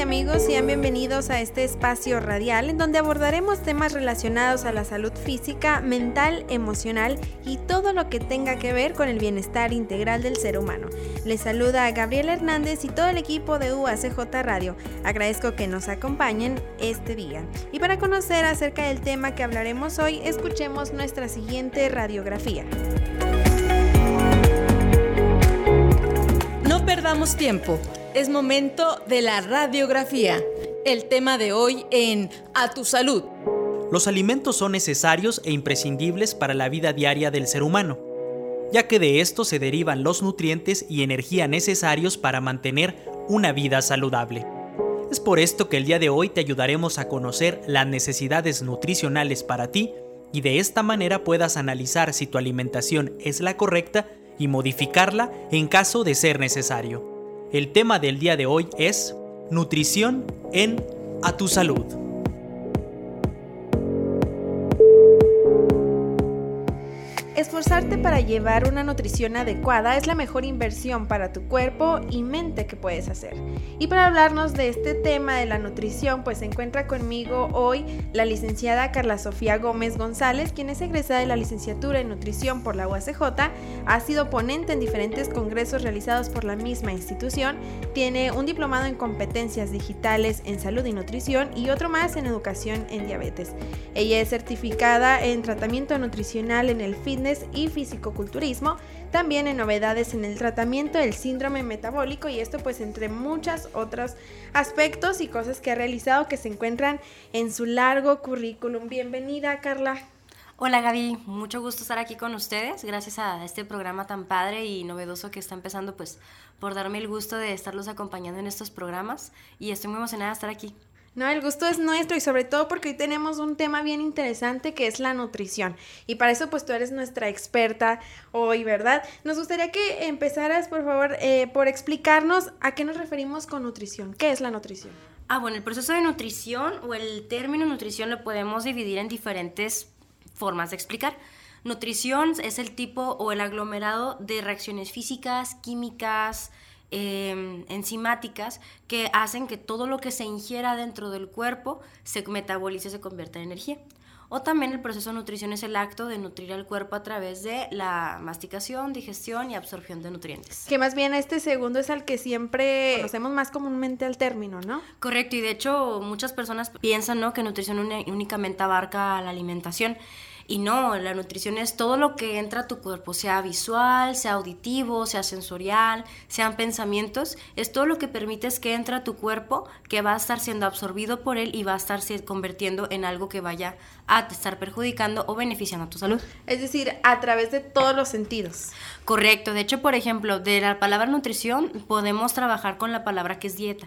Amigos, sean bienvenidos a este espacio radial en donde abordaremos temas relacionados a la salud física, mental, emocional y todo lo que tenga que ver con el bienestar integral del ser humano. Les saluda a Gabriela Hernández y todo el equipo de UACJ Radio. Agradezco que nos acompañen este día. Y para conocer acerca del tema que hablaremos hoy, escuchemos nuestra siguiente radiografía. No perdamos tiempo. Es momento de la radiografía. El tema de hoy en A tu salud. Los alimentos son necesarios e imprescindibles para la vida diaria del ser humano, ya que de estos se derivan los nutrientes y energía necesarios para mantener una vida saludable. Es por esto que el día de hoy te ayudaremos a conocer las necesidades nutricionales para ti y de esta manera puedas analizar si tu alimentación es la correcta y modificarla en caso de ser necesario. El tema del día de hoy es nutrición en A tu salud. Esforzarte para llevar una nutrición adecuada es la mejor inversión para tu cuerpo y mente que puedes hacer. Y para hablarnos de este tema de la nutrición, pues se encuentra conmigo hoy la licenciada Carla Sofía Gómez González, quien es egresada de la licenciatura en nutrición por la UACJ, ha sido ponente en diferentes congresos realizados por la misma institución, tiene un diplomado en competencias digitales en salud y nutrición y otro más en educación en diabetes. Ella es certificada en tratamiento nutricional en el fitness y fisicoculturismo, también en novedades en el tratamiento del síndrome metabólico y esto pues entre muchos otros aspectos y cosas que ha realizado que se encuentran en su largo currículum. Bienvenida Carla. Hola Gaby, mucho gusto estar aquí con ustedes, gracias a este programa tan padre y novedoso que está empezando pues por darme el gusto de estarlos acompañando en estos programas y estoy muy emocionada de estar aquí. No, el gusto es nuestro y sobre todo porque hoy tenemos un tema bien interesante que es la nutrición. Y para eso pues tú eres nuestra experta hoy, ¿verdad? Nos gustaría que empezaras, por favor, eh, por explicarnos a qué nos referimos con nutrición. ¿Qué es la nutrición? Ah, bueno, el proceso de nutrición o el término nutrición lo podemos dividir en diferentes formas de explicar. Nutrición es el tipo o el aglomerado de reacciones físicas, químicas, Em, enzimáticas que hacen que todo lo que se ingiera dentro del cuerpo se metabolice y se convierta en energía. O también el proceso de nutrición es el acto de nutrir al cuerpo a través de la masticación, digestión y absorción de nutrientes. Que más bien este segundo es al que siempre conocemos más comúnmente al término, ¿no? Correcto, y de hecho muchas personas piensan ¿no? que nutrición únicamente abarca la alimentación. Y no, la nutrición es todo lo que entra a tu cuerpo, sea visual, sea auditivo, sea sensorial, sean pensamientos, es todo lo que permites que entre a tu cuerpo, que va a estar siendo absorbido por él y va a estarse convirtiendo en algo que vaya a te estar perjudicando o beneficiando a tu salud. Es decir, a través de todos los sentidos. Correcto, de hecho, por ejemplo, de la palabra nutrición podemos trabajar con la palabra que es dieta.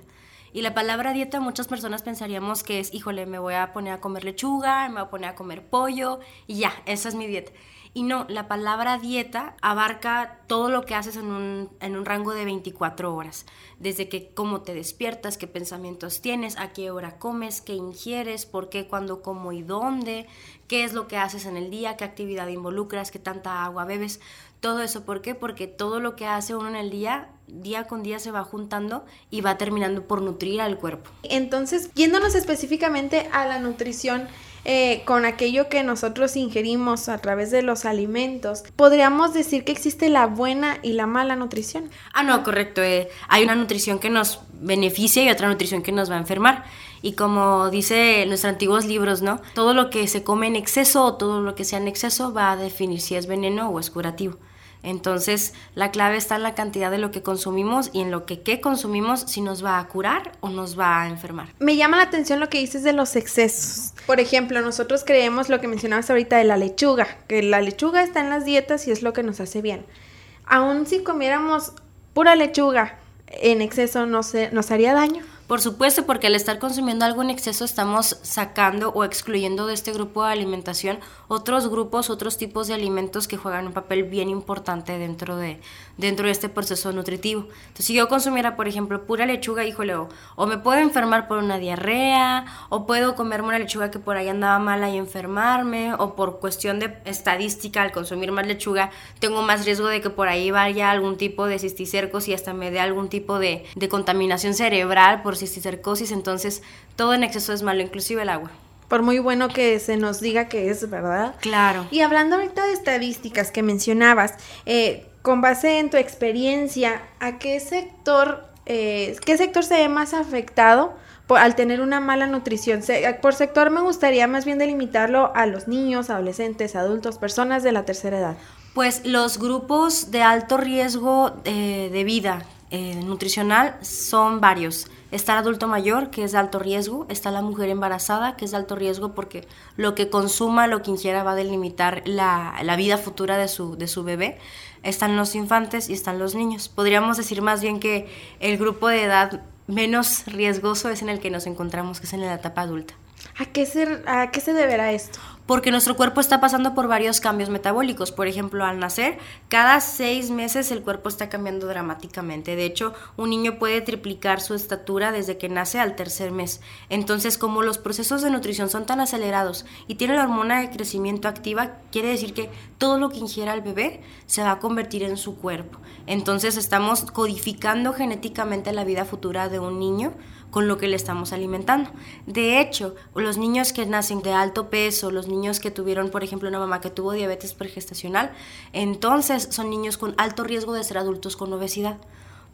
Y la palabra dieta, muchas personas pensaríamos que es, híjole, me voy a poner a comer lechuga, me voy a poner a comer pollo y ya, esa es mi dieta. Y no, la palabra dieta abarca todo lo que haces en un, en un, rango de 24 horas. Desde que cómo te despiertas, qué pensamientos tienes, a qué hora comes, qué ingieres, por qué, cuándo, cómo y dónde, qué es lo que haces en el día, qué actividad involucras, qué tanta agua bebes. Todo eso, ¿por qué? Porque todo lo que hace uno en el día, día con día se va juntando y va terminando por nutrir al cuerpo. Entonces, yéndonos específicamente a la nutrición, eh, con aquello que nosotros ingerimos a través de los alimentos, ¿podríamos decir que existe la buena y la mala nutrición? Ah, no, correcto. Eh, hay una nutrición que nos beneficia y otra nutrición que nos va a enfermar. Y como dice nuestros antiguos libros, ¿no? Todo lo que se come en exceso o todo lo que sea en exceso va a definir si es veneno o es curativo. Entonces, la clave está en la cantidad de lo que consumimos y en lo que qué consumimos, si nos va a curar o nos va a enfermar. Me llama la atención lo que dices de los excesos. Por ejemplo, nosotros creemos lo que mencionabas ahorita de la lechuga, que la lechuga está en las dietas y es lo que nos hace bien. Aún si comiéramos pura lechuga en exceso nos, nos haría daño. Por supuesto, porque al estar consumiendo algo en exceso estamos sacando o excluyendo de este grupo de alimentación otros grupos, otros tipos de alimentos que juegan un papel bien importante dentro de, dentro de este proceso nutritivo. Entonces, si yo consumiera, por ejemplo, pura lechuga, híjole, o, o me puedo enfermar por una diarrea, o puedo comerme una lechuga que por ahí andaba mala y enfermarme, o por cuestión de estadística, al consumir más lechuga, tengo más riesgo de que por ahí vaya algún tipo de cisticercos y hasta me dé algún tipo de, de contaminación cerebral por cisticercosis, entonces todo en exceso es malo, inclusive el agua. Por muy bueno que se nos diga que es verdad. Claro. Y hablando ahorita de estadísticas que mencionabas, eh, con base en tu experiencia, ¿a qué sector, eh, qué sector se ve más afectado por, al tener una mala nutrición? Se, por sector me gustaría más bien delimitarlo a los niños, adolescentes, adultos, personas de la tercera edad. Pues los grupos de alto riesgo eh, de vida eh, nutricional son varios. Está el adulto mayor, que es de alto riesgo, está la mujer embarazada, que es de alto riesgo porque lo que consuma, lo que ingiera va a delimitar la, la vida futura de su, de su bebé. Están los infantes y están los niños. Podríamos decir más bien que el grupo de edad menos riesgoso es en el que nos encontramos, que es en la etapa adulta. ¿A qué se, a qué se deberá esto? Porque nuestro cuerpo está pasando por varios cambios metabólicos. Por ejemplo, al nacer, cada seis meses el cuerpo está cambiando dramáticamente. De hecho, un niño puede triplicar su estatura desde que nace al tercer mes. Entonces, como los procesos de nutrición son tan acelerados y tiene la hormona de crecimiento activa, quiere decir que todo lo que ingiera el bebé se va a convertir en su cuerpo. Entonces, estamos codificando genéticamente la vida futura de un niño con lo que le estamos alimentando. De hecho, los niños que nacen de alto peso, los niños que tuvieron, por ejemplo, una mamá que tuvo diabetes pregestacional, entonces son niños con alto riesgo de ser adultos con obesidad.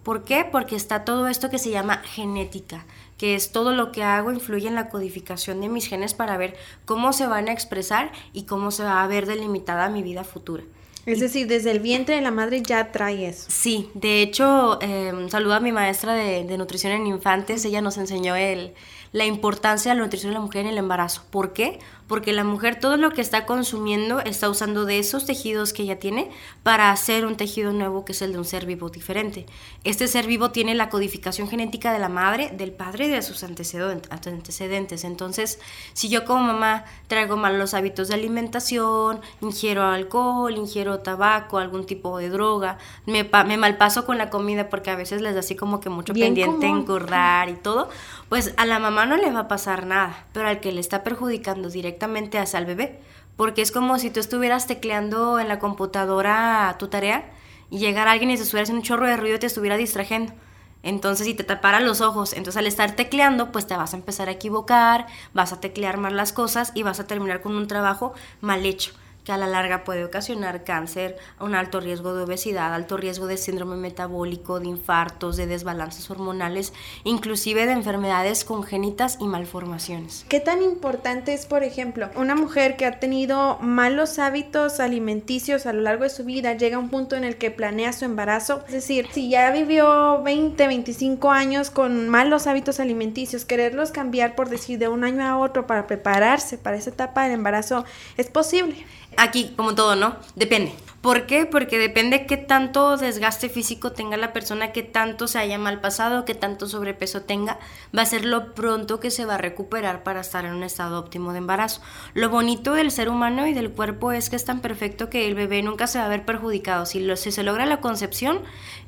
¿Por qué? Porque está todo esto que se llama genética, que es todo lo que hago influye en la codificación de mis genes para ver cómo se van a expresar y cómo se va a ver delimitada mi vida futura. Es decir, desde el vientre de la madre ya trae eso. Sí, de hecho, eh, saludo a mi maestra de, de, nutrición en infantes, ella nos enseñó el, la importancia de la nutrición de la mujer en el embarazo. ¿Por qué? Porque la mujer todo lo que está consumiendo está usando de esos tejidos que ella tiene para hacer un tejido nuevo que es el de un ser vivo diferente. Este ser vivo tiene la codificación genética de la madre, del padre y de sus antecedentes. Entonces, si yo como mamá traigo malos hábitos de alimentación, ingiero alcohol, ingiero tabaco, algún tipo de droga, me, me malpaso con la comida porque a veces les da así como que mucho Bien pendiente común. engordar y todo, pues a la mamá no le va a pasar nada, pero al que le está perjudicando directamente hacia el bebé, porque es como si tú estuvieras tecleando en la computadora tu tarea y llegara alguien y se estuviera haciendo un chorro de ruido y te estuviera distrayendo. Entonces, si te taparan los ojos, entonces al estar tecleando, pues te vas a empezar a equivocar, vas a teclear mal las cosas y vas a terminar con un trabajo mal hecho que a la larga puede ocasionar cáncer, un alto riesgo de obesidad, alto riesgo de síndrome metabólico, de infartos, de desbalances hormonales, inclusive de enfermedades congénitas y malformaciones. ¿Qué tan importante es, por ejemplo, una mujer que ha tenido malos hábitos alimenticios a lo largo de su vida, llega a un punto en el que planea su embarazo? Es decir, si ya vivió 20, 25 años con malos hábitos alimenticios, quererlos cambiar, por decir, de un año a otro para prepararse para esa etapa del embarazo, ¿es posible? Aquí, como todo, ¿no? Depende. ¿Por qué? Porque depende qué tanto desgaste físico tenga la persona, qué tanto se haya mal pasado, qué tanto sobrepeso tenga, va a ser lo pronto que se va a recuperar para estar en un estado óptimo de embarazo. Lo bonito del ser humano y del cuerpo es que es tan perfecto que el bebé nunca se va a ver perjudicado. Si, lo, si se logra la concepción,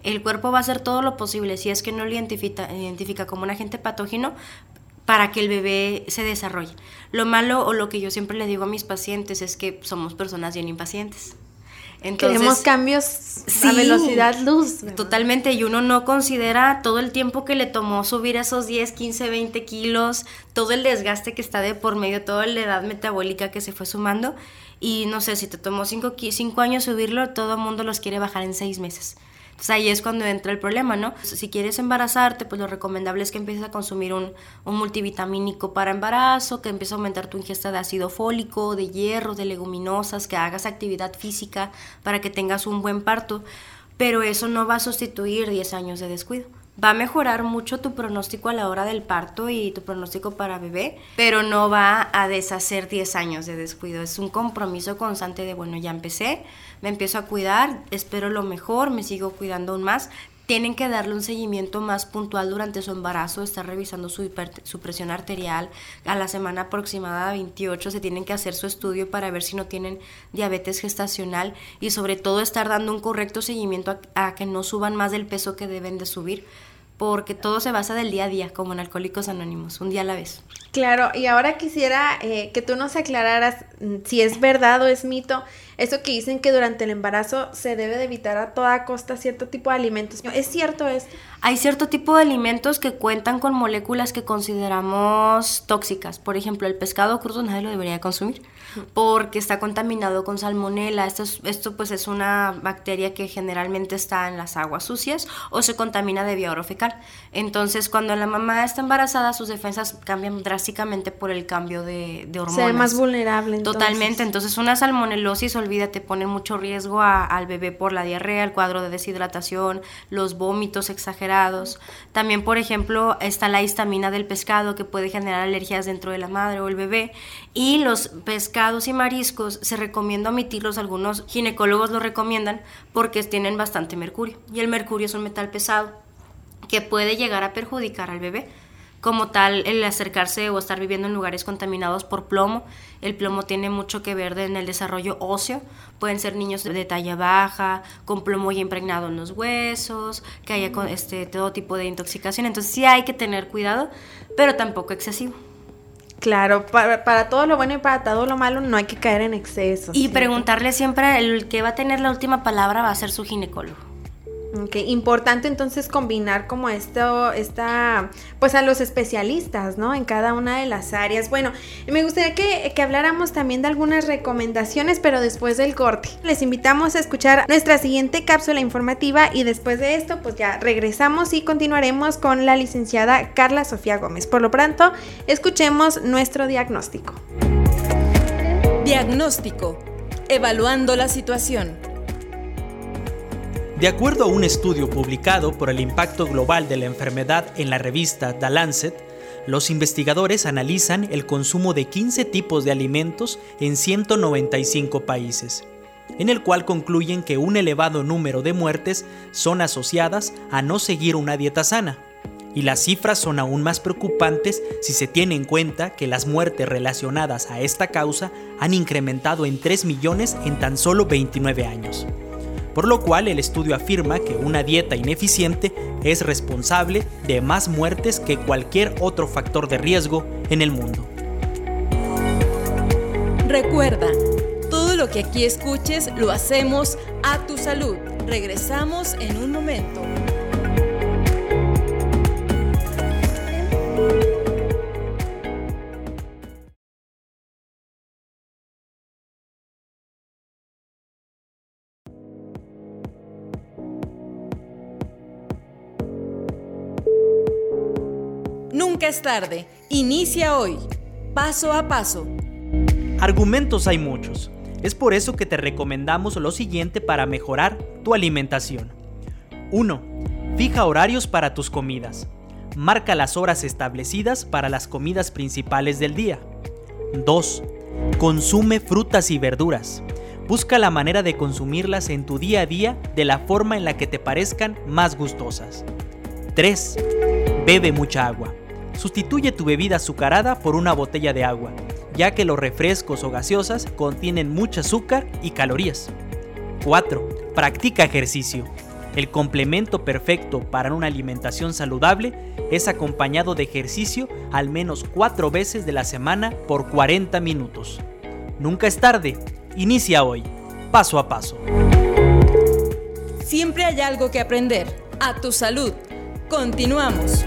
el cuerpo va a hacer todo lo posible. Si es que no lo identifica, identifica como un agente patógeno, para que el bebé se desarrolle. Lo malo o lo que yo siempre le digo a mis pacientes es que somos personas bien impacientes. Entonces, Queremos cambios sí, a velocidad luz. ¿verdad? Totalmente, y uno no considera todo el tiempo que le tomó subir esos 10, 15, 20 kilos, todo el desgaste que está de por medio, toda la edad metabólica que se fue sumando. Y no sé, si te tomó 5 años subirlo, todo el mundo los quiere bajar en 6 meses. Entonces ahí es cuando entra el problema, ¿no? Si quieres embarazarte, pues lo recomendable es que empieces a consumir un, un multivitamínico para embarazo, que empieces a aumentar tu ingesta de ácido fólico, de hierro, de leguminosas, que hagas actividad física para que tengas un buen parto. Pero eso no va a sustituir 10 años de descuido va a mejorar mucho tu pronóstico a la hora del parto y tu pronóstico para bebé, pero no va a deshacer 10 años de descuido. Es un compromiso constante de, bueno, ya empecé, me empiezo a cuidar, espero lo mejor, me sigo cuidando aún más, tienen que darle un seguimiento más puntual durante su embarazo, estar revisando su, su, presión arterial. A la semana aproximada 28 se tienen que hacer su estudio para ver si no tienen diabetes gestacional y sobre todo estar dando un correcto seguimiento a, a que no suban más del peso que deben de subir porque todo se basa del día a día, como en Alcohólicos Anónimos, un día a la vez. Claro, y ahora quisiera eh, que tú nos aclararas mm, si es verdad o es mito eso que dicen que durante el embarazo se debe de evitar a toda costa cierto tipo de alimentos. ¿Es cierto esto? Hay cierto tipo de alimentos que cuentan con moléculas que consideramos tóxicas. Por ejemplo, el pescado crudo nadie lo debería consumir porque está contaminado con salmonela. Esto, esto pues es una bacteria que generalmente está en las aguas sucias o se contamina de vía orofecal. Entonces, cuando la mamá está embarazada, sus defensas cambian drásticamente por el cambio de, de hormonas. Se más vulnerable. Totalmente. Entonces, una salmonelosis, olvídate, pone mucho riesgo al bebé por la diarrea, el cuadro de deshidratación, los vómitos exagerados. También, por ejemplo, está la histamina del pescado que puede generar alergias dentro de la madre o el bebé. Y los pescados y mariscos se recomienda omitirlos, algunos ginecólogos lo recomiendan porque tienen bastante mercurio. Y el mercurio es un metal pesado que puede llegar a perjudicar al bebé como tal el acercarse o estar viviendo en lugares contaminados por plomo. El plomo tiene mucho que ver en el desarrollo óseo. Pueden ser niños de talla baja, con plomo ya impregnado en los huesos, que haya este, todo tipo de intoxicación. Entonces sí hay que tener cuidado, pero tampoco excesivo. Claro, para, para, todo lo bueno y para todo lo malo no hay que caer en exceso. Y preguntarle siempre, el que va a tener la última palabra va a ser su ginecólogo. Ok, importante entonces combinar como esto, esta, pues a los especialistas, ¿no? En cada una de las áreas. Bueno, me gustaría que, que, habláramos también de algunas recomendaciones, pero después del corte. Les invitamos a escuchar nuestra siguiente cápsula informativa y después de esto, pues ya regresamos y continuaremos con la licenciada Carla Sofía Gómez. Por lo pronto, escuchemos nuestro diagnóstico. Diagnóstico. Evaluando la situación. De acuerdo a un estudio publicado por el impacto global de la enfermedad en la revista The Lancet, los investigadores analizan el consumo de 15 tipos de alimentos en 195 países, en el cual concluyen que un elevado número de muertes son asociadas a no seguir una dieta sana. Y las cifras son aún más preocupantes si se tiene en cuenta que las muertes relacionadas a esta causa han incrementado en 3 millones en tan solo 29 años por lo cual el estudio afirma que una dieta ineficiente es responsable de más muertes que cualquier otro factor de riesgo en el mundo. Recuerda, todo lo que aquí escuches lo hacemos a tu salud. Regresamos en un momento. Es tarde. Inicia hoy. Paso a paso. Argumentos hay muchos. Es por eso que te recomendamos lo siguiente para mejorar tu alimentación. 1. Fija horarios para tus comidas. Marca las horas establecidas para las comidas principales del día. 2. Consume frutas y verduras. Busca la manera de consumirlas en tu día a día de la forma en la que te parezcan más gustosas. 3. Bebe mucha agua. Sustituye tu bebida azucarada por una botella de agua, ya que los refrescos o gaseosas contienen mucho azúcar y calorías. 4. Practica ejercicio. El complemento perfecto para una alimentación saludable es acompañado de ejercicio al menos 4 veces de la semana por 40 minutos. Nunca es tarde, inicia hoy, paso a paso. Siempre hay algo que aprender. A tu salud. Continuamos.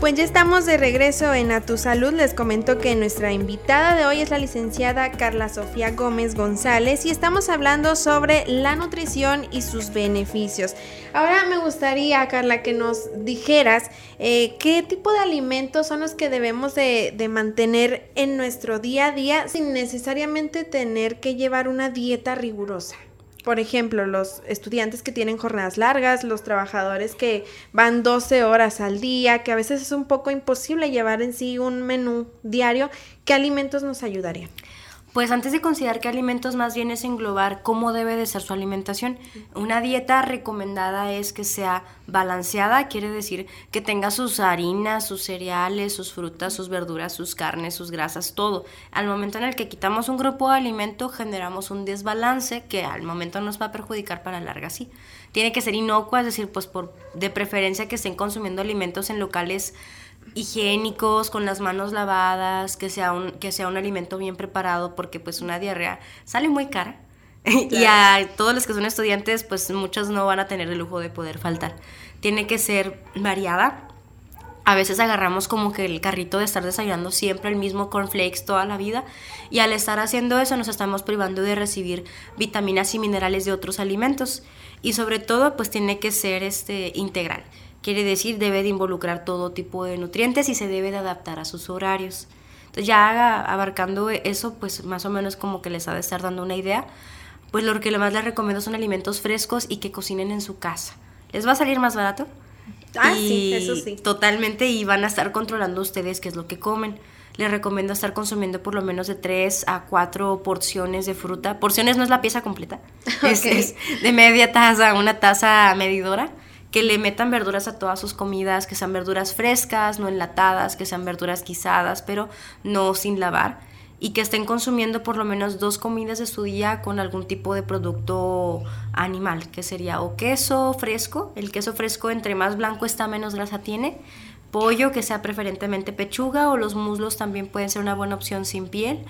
Pues ya estamos de regreso en A Tu Salud. Les comento que nuestra invitada de hoy es la licenciada Carla Sofía Gómez González y estamos hablando sobre la nutrición y sus beneficios. Ahora me gustaría, Carla, que nos dijeras eh, qué tipo de alimentos son los que debemos de mantener en nuestro día a día sin necesariamente tener que llevar una dieta rigurosa por ejemplo, los estudiantes que tienen jornadas largas, los trabajadores que van 12 horas al día, que a veces es un poco imposible llevar en sí un menú diario, ¿qué alimentos nos ayudarían? Pues antes de considerar qué alimentos más bien es englobar cómo debe de ser su alimentación. Una dieta recomendada es que sea balanceada, quiere decir que tenga sus harinas, sus cereales, sus frutas, sus verduras, sus carnes, sus grasas, todo. Al momento en el que quitamos un grupo de alimento generamos un desbalance que al momento nos va a perjudicar para larga sí. Tiene que ser inocua, es decir, pues por de preferencia que estén consumiendo alimentos en locales higiénicos, con las manos lavadas, que sea un, que sea un alimento bien preparado, porque pues una diarrea sale muy cara. y a todos los que son estudiantes, pues muchos no van a tener el lujo de poder faltar. Tiene que ser variada. A veces agarramos como que el carrito de estar desayunando siempre el mismo cornflakes toda la vida y al estar haciendo eso nos estamos privando de recibir vitaminas y minerales de otros alimentos y sobre todo pues tiene que ser este integral Quiere decir, debe de involucrar todo tipo de nutrientes y se debe de adaptar a sus horarios. Entonces ya abarcando eso, pues más o menos como que les ha de estar dando una idea. Pues lo que más les recomiendo son alimentos frescos y que cocinen en su casa. ¿Les va a salir más barato? Ah, sí, eso sí. Totalmente, y van a estar controlando ustedes qué es lo que comen. Les recomiendo estar consumiendo por lo menos de 3 a 4 porciones de fruta. Porciones no es la pieza completa, es, es de media taza, una taza medidora que le metan verduras a todas sus comidas, que sean verduras frescas, no enlatadas, que sean verduras guisadas, pero no sin lavar, y que estén consumiendo por lo menos dos comidas de su día con algún tipo de producto animal, que sería o queso fresco, el queso fresco entre más blanco está menos grasa tiene, pollo que sea preferentemente pechuga o los muslos también pueden ser una buena opción sin piel,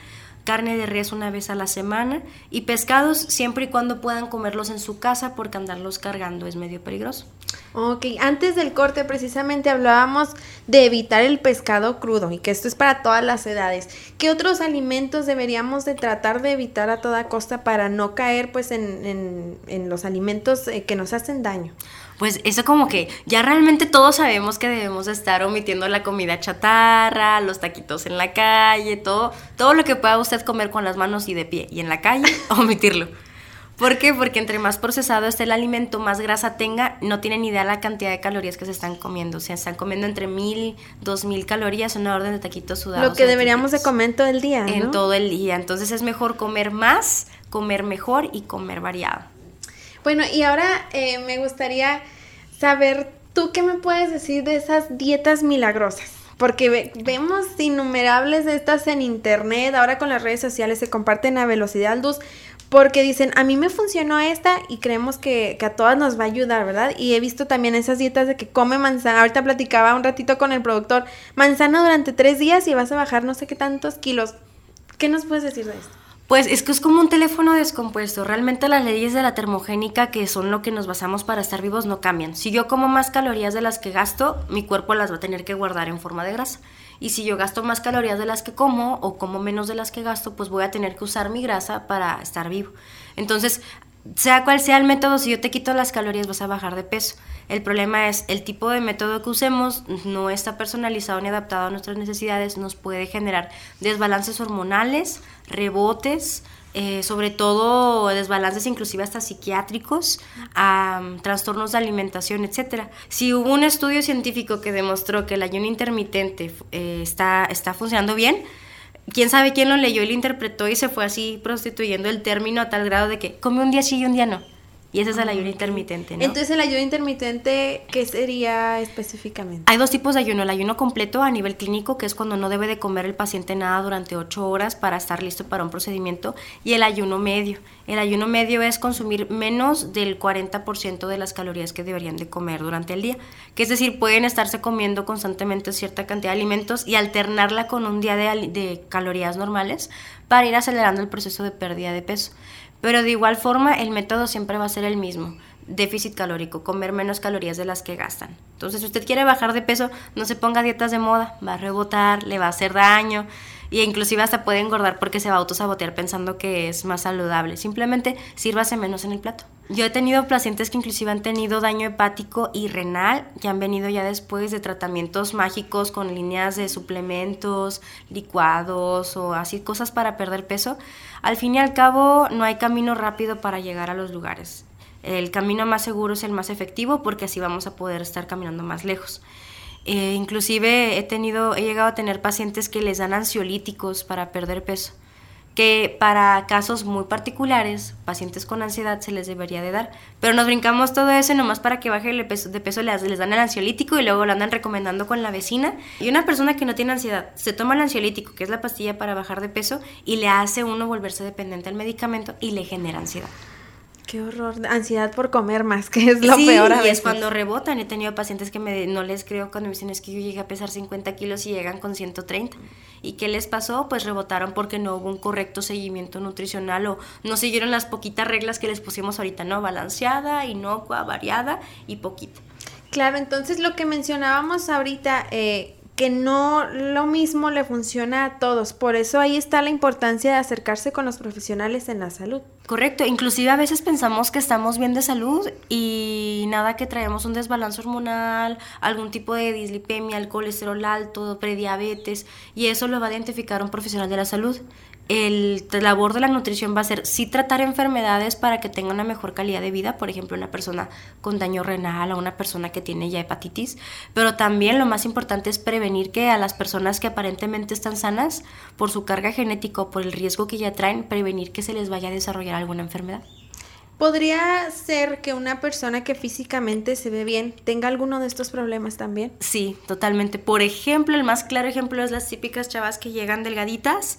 carne de res una vez a la semana y pescados siempre y cuando puedan comerlos en su casa porque andarlos cargando es medio peligroso. Ok, antes del corte precisamente hablábamos de evitar el pescado crudo y que esto es para todas las edades. ¿Qué otros alimentos deberíamos de tratar de evitar a toda costa para no caer pues en, en, los alimentos eh, que nos hacen daño? Pues eso como que ya realmente todos sabemos que debemos estar omitiendo la comida chatarra, los taquitos en la calle, todo, todo lo que pueda usted comer con las manos y de pie y en la calle, omitirlo. ¿Por qué? Porque entre más procesado esté el alimento, más grasa tenga, no tienen idea la cantidad de calorías que se están comiendo. O sea, están comiendo entre mil, dos mil calorías en una orden de taquitos sudados. Lo que deberíamos de comer todo el día. En todo el día. Entonces es mejor comer más, comer mejor y comer variado. Bueno, y ahora eh, me gustaría saber, ¿tú qué me puedes decir de esas dietas milagrosas? Porque vemos innumerables de estas en internet, ahora con las redes sociales se comparten a velocidad luz, porque dicen, a mí me funcionó esta y creemos que, que, a todas nos va a ayudar, ¿verdad? Y he visto también esas dietas de que come manzana, ahorita platicaba un ratito con el productor, manzana durante tres días y vas a bajar no sé qué tantos kilos. ¿Qué nos puedes decir de esto? Pues es que es como un teléfono descompuesto. Realmente las leyes de la termogénica, que son lo que nos basamos para estar vivos, no cambian. Si yo como más calorías de las que gasto, mi cuerpo las va a tener que guardar en forma de grasa. Y si yo gasto más calorías de las que como o como menos de las que gasto, pues voy a tener que usar mi grasa para estar vivo. Entonces, sea cual sea el método, si yo te quito las calorías vas a bajar de peso. El problema es el tipo de método que usemos no está personalizado ni adaptado a nuestras necesidades, nos puede generar desbalances hormonales, rebotes, eh, sobre todo desbalances inclusive hasta psiquiátricos, trastornos de alimentación, etc. Si hubo un estudio científico que demostró que el ayuno intermitente eh, está, está funcionando bien, quién sabe quién lo leyó y lo interpretó y se fue así prostituyendo el término a tal grado de que come un día sí y un día no. Y ese es el ayuno intermitente, ¿no? Entonces, el ayuno intermitente, ¿qué sería específicamente? Hay dos tipos de ayuno. El ayuno completo a nivel clínico, que es cuando no debe de comer el paciente nada durante ocho horas para estar listo para un procedimiento. Y el ayuno medio. El ayuno medio es consumir menos del 40% de las calorías que deberían de comer durante el día. Que es decir, pueden estarse comiendo constantemente cierta cantidad de alimentos y alternarla con un día de, de calorías normales para ir acelerando el proceso de pérdida de peso. Pero de igual forma, el método siempre va a ser el mismo. Déficit calórico, comer menos calorías de las que gastan. Entonces, si usted quiere bajar de peso, no se ponga dietas de moda, va a rebotar, le va a hacer daño y inclusive hasta puede engordar porque se va a autosabotear pensando que es más saludable. Simplemente sírvase menos en el plato. Yo he tenido pacientes que inclusive han tenido daño hepático y renal y han venido ya después de tratamientos mágicos con líneas de suplementos, licuados o así cosas para perder peso. Al fin y al cabo no hay camino rápido para llegar a los lugares. El camino más seguro es el más efectivo porque así vamos a poder estar caminando más lejos. Eh, inclusive he tenido, he llegado a tener pacientes que les dan ansiolíticos para perder peso que para casos muy particulares, pacientes con ansiedad se les debería de dar. Pero nos brincamos todo eso nomás para que baje el peso, de peso les, les dan el ansiolítico y luego lo andan recomendando con la vecina. Y una persona que no tiene ansiedad se toma el ansiolítico, que es la pastilla para bajar de peso, y le hace uno volverse dependiente al medicamento y le genera ansiedad. Qué horror, ansiedad por comer más, que es lo peor a y es cuando rebotan. He tenido pacientes que me, no les creo cuando me dicen es que yo llegué a pesar 50 kilos y llegan con 130. ¿Y qué les pasó? Pues rebotaron porque no hubo un correcto seguimiento nutricional o no siguieron las poquitas reglas que les pusimos ahorita, ¿no? Balanceada, inocua, variada y poquita. Claro, entonces lo que mencionábamos ahorita, eh, que no lo mismo le funciona a todos. Por eso ahí está la importancia de acercarse con los profesionales en la salud. Correcto, inclusive a veces pensamos que estamos bien de salud y nada que traemos un desbalance hormonal, algún tipo de dislipemia, el colesterol alto, prediabetes y eso lo va a identificar un profesional de la salud el labor de la nutrición va a ser sí tratar enfermedades para que tenga una mejor calidad de vida, por ejemplo, una persona con daño renal o una persona que tiene ya hepatitis, pero también lo más importante es prevenir que a las personas que aparentemente están sanas por su carga genética o por el riesgo que ya traen, prevenir que se les vaya a desarrollar alguna enfermedad. ¿Podría ser que una persona que físicamente se ve bien tenga alguno de estos problemas también? Sí, totalmente. Por ejemplo, el más claro ejemplo es las típicas chavas que llegan delgaditas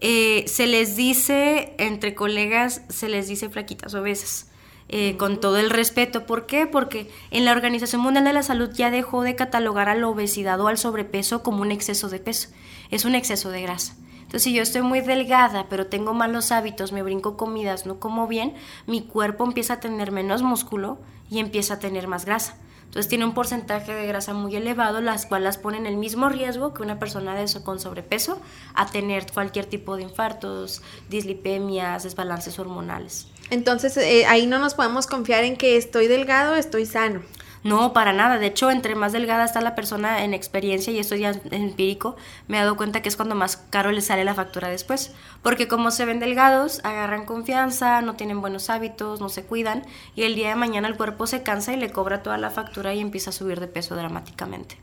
eh, se les dice, entre colegas, se les dice flaquitas obesas. Eh, con todo el respeto. ¿Por qué? Porque en la Organización Mundial de la Salud ya dejó de catalogar a la obesidad o al sobrepeso como un exceso de peso. Es un exceso de grasa. Entonces, si yo estoy muy delgada, pero tengo malos hábitos, me brinco comidas, no como bien, mi cuerpo empieza a tener menos músculo y empieza a tener más grasa. Entonces tiene un porcentaje de grasa muy elevado, las cuales ponen el mismo riesgo que una persona de eso con sobrepeso a tener cualquier tipo de infartos, dislipemias, desbalances hormonales. Entonces eh, ahí no nos podemos confiar en que estoy delgado, estoy sano. No, para nada. De hecho, entre más delgada está la persona en experiencia, y esto ya es empírico, me he dado cuenta que es cuando más caro le sale la factura después. Porque como se ven delgados, agarran confianza, no tienen buenos hábitos, no se cuidan, y el día de mañana el cuerpo se cansa y le cobra toda la factura y empieza a subir de peso dramáticamente.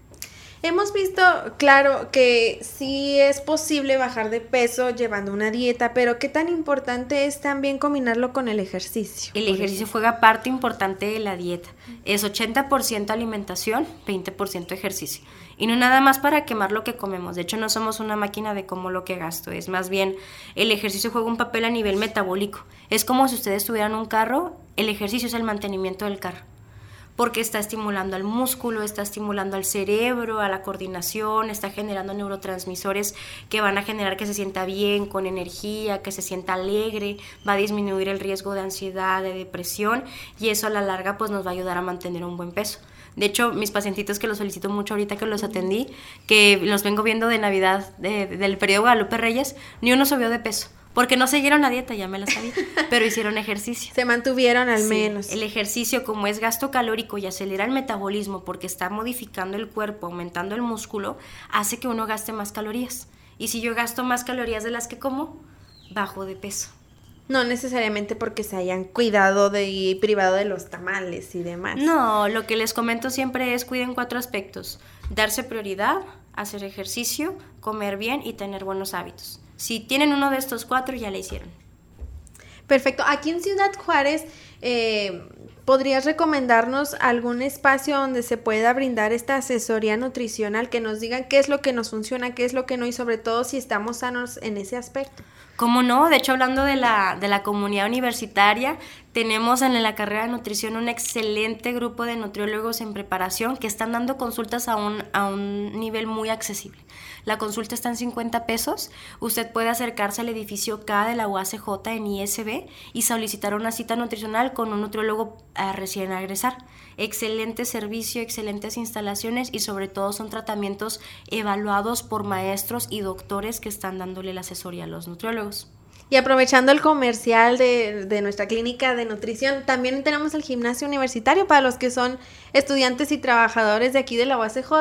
Hemos visto, claro, que sí es posible bajar de peso llevando una dieta, pero qué tan importante es también combinarlo con el ejercicio. El ejercicio juega parte importante de la dieta. Es 80% alimentación, 20% ejercicio. Y no nada más para quemar lo que comemos. De hecho, no somos una máquina de cómo lo que gasto. Es más bien, el ejercicio juega un papel a nivel metabólico. Es como si ustedes tuvieran un carro, el ejercicio es el mantenimiento del carro porque está estimulando al músculo, está estimulando al cerebro, a la coordinación, está generando neurotransmisores que van a generar que se sienta bien, con energía, que se sienta alegre, va a disminuir el riesgo de ansiedad, de depresión y eso a la larga pues nos va a ayudar a mantener un buen peso. De hecho, mis pacientitos que los felicito mucho ahorita que los atendí, que los vengo viendo de Navidad, del periodo Guadalupe Reyes, ni uno subió de peso porque no siguieron la dieta, ya me la sabía, pero hicieron ejercicio. Se mantuvieron al menos. El ejercicio, como es gasto calórico y acelera el metabolismo porque está modificando el cuerpo, aumentando el músculo, hace que uno gaste más calorías. Y si yo gasto más calorías de las que como, bajo de peso. No necesariamente porque se hayan cuidado de y privado de los tamales y demás. No, lo que les comento siempre es cuiden cuatro aspectos. Darse prioridad, hacer ejercicio, comer bien y tener buenos hábitos. Si tienen uno de estos cuatro, ya le hicieron. Perfecto. Aquí en Ciudad Juárez, eh, ¿podrías recomendarnos algún espacio donde se pueda brindar esta asesoría nutricional, que nos digan qué es lo que nos funciona, qué es lo que no y sobre todo si estamos sanos en ese aspecto? ¿Cómo no? De hecho, hablando de la, de la comunidad universitaria, tenemos en la carrera de nutrición un excelente grupo de nutriólogos en preparación que están dando consultas a un, a un nivel muy accesible. La consulta está en 50 pesos. Usted puede acercarse al edificio K de la UACJ en ISB y solicitar una cita nutricional con un nutriólogo a recién agresar. Excelente servicio, excelentes instalaciones y sobre todo son tratamientos evaluados por maestros y doctores que están dándole la asesoría a los nutriólogos. Y aprovechando el comercial de, nuestra clínica de nutrición, también tenemos el gimnasio universitario para los que son estudiantes y trabajadores de aquí de la UACJ,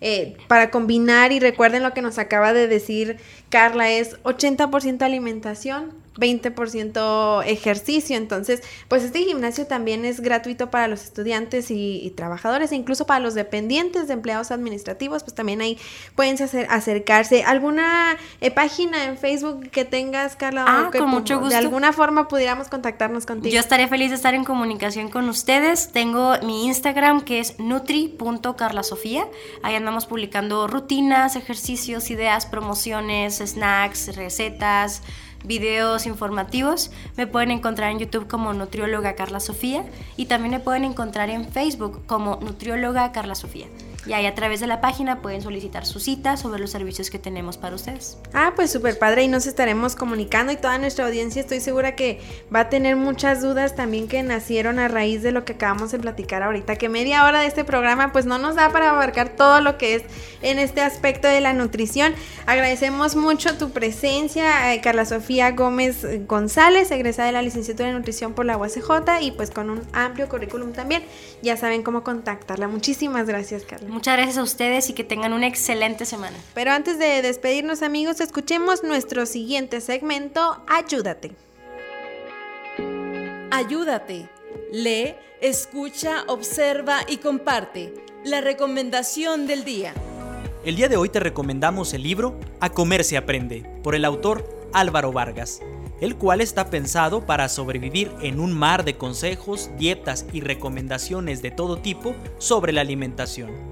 eh, para combinar y recuerden lo que nos acaba de decir Carla, es 80% alimentación, 20% ejercicio. Entonces, pues este gimnasio también es gratuito para los estudiantes y, trabajadores, e incluso para los dependientes de empleados administrativos, pues también ahí pueden hacer, acercarse. ¿Alguna eh, página en Facebook que tengas, Carla? Ah, que, con mucho gusto. De alguna forma pudiéramos contactarnos contigo. Yo estaría feliz de estar en comunicación con ustedes. Tengo mi Instagram que es nutri.carlasofía. Ahí andamos publicando rutinas, ejercicios, ideas, promociones, snacks, recetas videos informativos. Me pueden encontrar en YouTube como Nutrióloga Carla Sofía y también me pueden encontrar en Facebook como Nutrióloga Carla Sofía. Y ahí a través de la página pueden solicitar su cita sobre los servicios que tenemos para ustedes. Ah, pues súper padre y nos estaremos comunicando y toda nuestra audiencia estoy segura que va a tener muchas dudas también que nacieron a raíz de lo que acabamos de platicar ahorita, que media hora de este programa pues no nos da para abarcar todo lo que es en este aspecto de la nutrición. Agradecemos mucho tu presencia, eh, Carla Sofía Gómez González, egresada de la licenciatura de nutrición por la UACJ y pues con un amplio currículum también. Ya saben cómo contactarla. Muchísimas gracias, Carla. Muchas gracias a ustedes y que tengan una excelente semana. Pero antes de despedirnos amigos, escuchemos nuestro siguiente segmento, Ayúdate. Ayúdate. Lee, escucha, observa y comparte. La recomendación del día. El día de hoy te recomendamos el libro A comer se aprende, por el autor Álvaro Vargas, el cual está pensado para sobrevivir en un mar de consejos, dietas y recomendaciones de todo tipo sobre la alimentación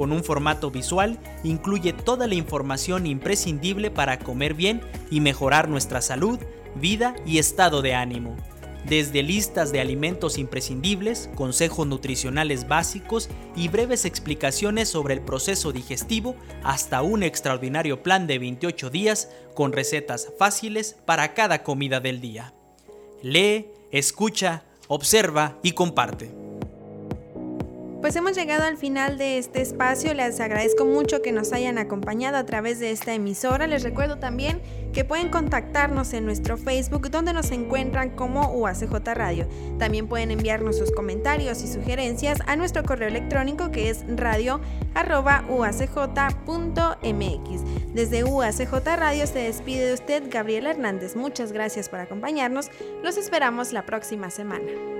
con un formato visual, incluye toda la información imprescindible para comer bien y mejorar nuestra salud, vida y estado de ánimo. Desde listas de alimentos imprescindibles, consejos nutricionales básicos y breves explicaciones sobre el proceso digestivo hasta un extraordinario plan de 28 días con recetas fáciles para cada comida del día. Lee, escucha, observa y comparte. Pues hemos llegado al final de este espacio. Les agradezco mucho que nos hayan acompañado a través de esta emisora. Les recuerdo también que pueden contactarnos en nuestro Facebook donde nos encuentran como UACJ Radio. También pueden enviarnos sus comentarios y sugerencias a nuestro correo electrónico que es radio.uacj.mx. Desde UACJ Radio se despide de usted Gabriel Hernández. Muchas gracias por acompañarnos. Los esperamos la próxima semana.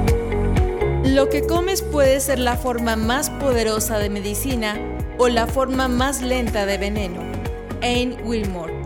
Lo que comes puede ser la forma más poderosa de medicina o la forma más lenta de veneno. Anne Wilmore.